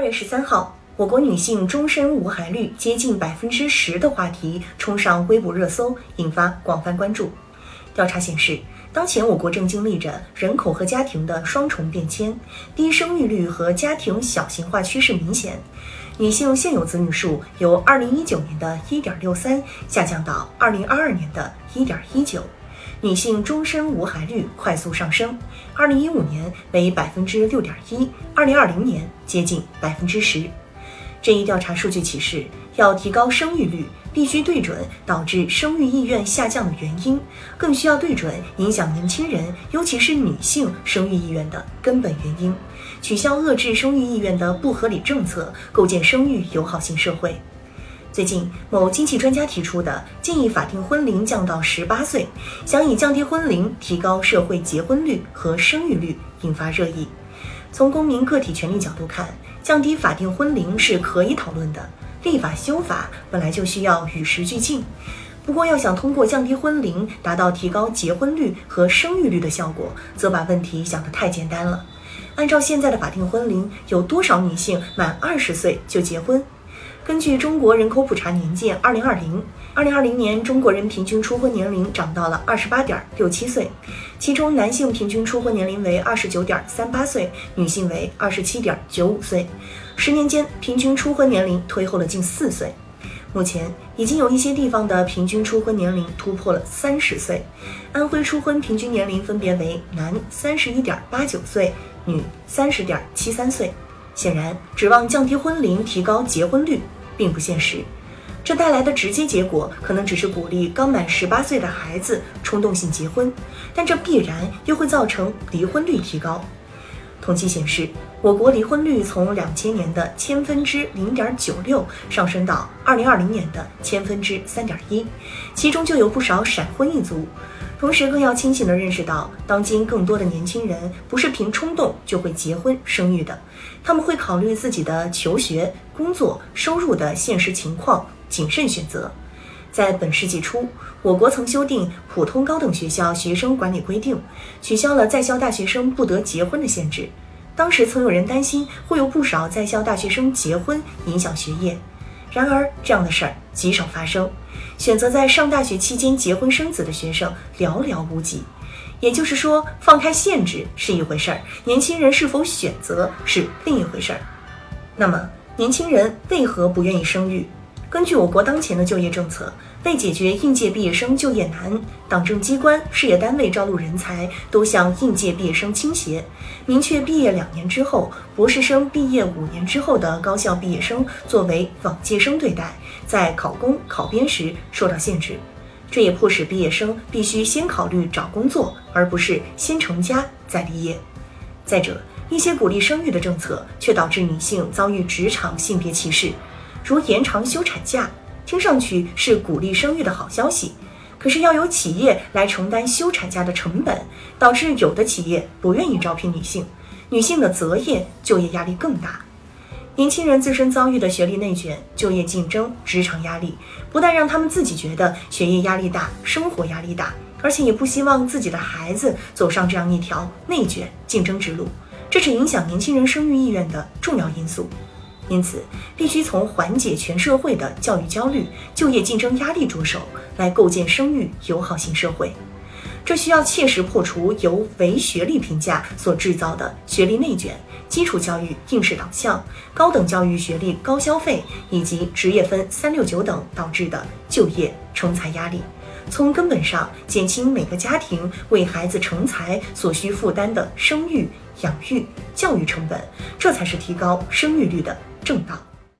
二月十三号，我国女性终身无孩率接近百分之十的话题冲上微博热搜，引发广泛关注。调查显示，当前我国正经历着人口和家庭的双重变迁，低生育率和家庭小型化趋势明显。女性现有子女数由二零一九年的一点六三下降到二零二二年的一点一九。女性终身无孩率快速上升，二零一五年为百分之六点一，二零二零年接近百分之十。这一调查数据启示，要提高生育率，必须对准导致生育意愿下降的原因，更需要对准影响年轻人，尤其是女性生育意愿的根本原因，取消遏制生育意愿的不合理政策，构建生育友好型社会。最近，某经济专家提出的建议法定婚龄降到十八岁，想以降低婚龄提高社会结婚率和生育率，引发热议。从公民个体权利角度看，降低法定婚龄是可以讨论的。立法修法本来就需要与时俱进。不过，要想通过降低婚龄达到提高结婚率和生育率的效果，则把问题想得太简单了。按照现在的法定婚龄，有多少女性满二十岁就结婚？根据中国人口普查年鉴，二零二零二零二零年中国人平均初婚年龄涨到了二十八点六七岁，其中男性平均初婚年龄为二十九点三八岁，女性为二十七点九五岁，十年间平均初婚年龄推后了近四岁。目前已经有一些地方的平均初婚年龄突破了三十岁，安徽初婚平均年龄分别为男三十一点八九岁，女三十点七三岁。显然，指望降低婚龄提高结婚率。并不现实，这带来的直接结果可能只是鼓励刚满十八岁的孩子冲动性结婚，但这必然又会造成离婚率提高。统计显示，我国离婚率从两千年的千分之零点九六上升到二零二零年的千分之三点一，其中就有不少闪婚一族。同时，更要清醒地认识到，当今更多的年轻人不是凭冲动就会结婚生育的，他们会考虑自己的求学、工作、收入的现实情况，谨慎选择。在本世纪初，我国曾修订《普通高等学校学生管理规定》，取消了在校大学生不得结婚的限制。当时曾有人担心会有不少在校大学生结婚影响学业，然而这样的事儿极少发生。选择在上大学期间结婚生子的学生寥寥无几。也就是说，放开限制是一回事儿，年轻人是否选择是另一回事儿。那么，年轻人为何不愿意生育？根据我国当前的就业政策，为解决应届毕业生就业难，党政机关、事业单位招录人才都向应届毕业生倾斜，明确毕业两年之后、博士生毕业五年之后的高校毕业生作为往届生对待，在考公、考编时受到限制。这也迫使毕业生必须先考虑找工作，而不是先成家再立业。再者，一些鼓励生育的政策却导致女性遭遇职场性别歧视。如延长休产假，听上去是鼓励生育的好消息，可是要由企业来承担休产假的成本，导致有的企业不愿意招聘女性，女性的择业、就业压力更大。年轻人自身遭遇的学历内卷、就业竞争、职场压力，不但让他们自己觉得学业压力大、生活压力大，而且也不希望自己的孩子走上这样一条内卷竞争之路，这是影响年轻人生育意愿的重要因素。因此，必须从缓解全社会的教育焦虑、就业竞争压力着手，来构建生育友好型社会。这需要切实破除由唯学历评价所制造的学历内卷、基础教育应试导向、高等教育学历高消费以及职业分三六九等导致的就业成才压力，从根本上减轻每个家庭为孩子成才所需负担的生育、养育、教育成本，这才是提高生育率的。正道。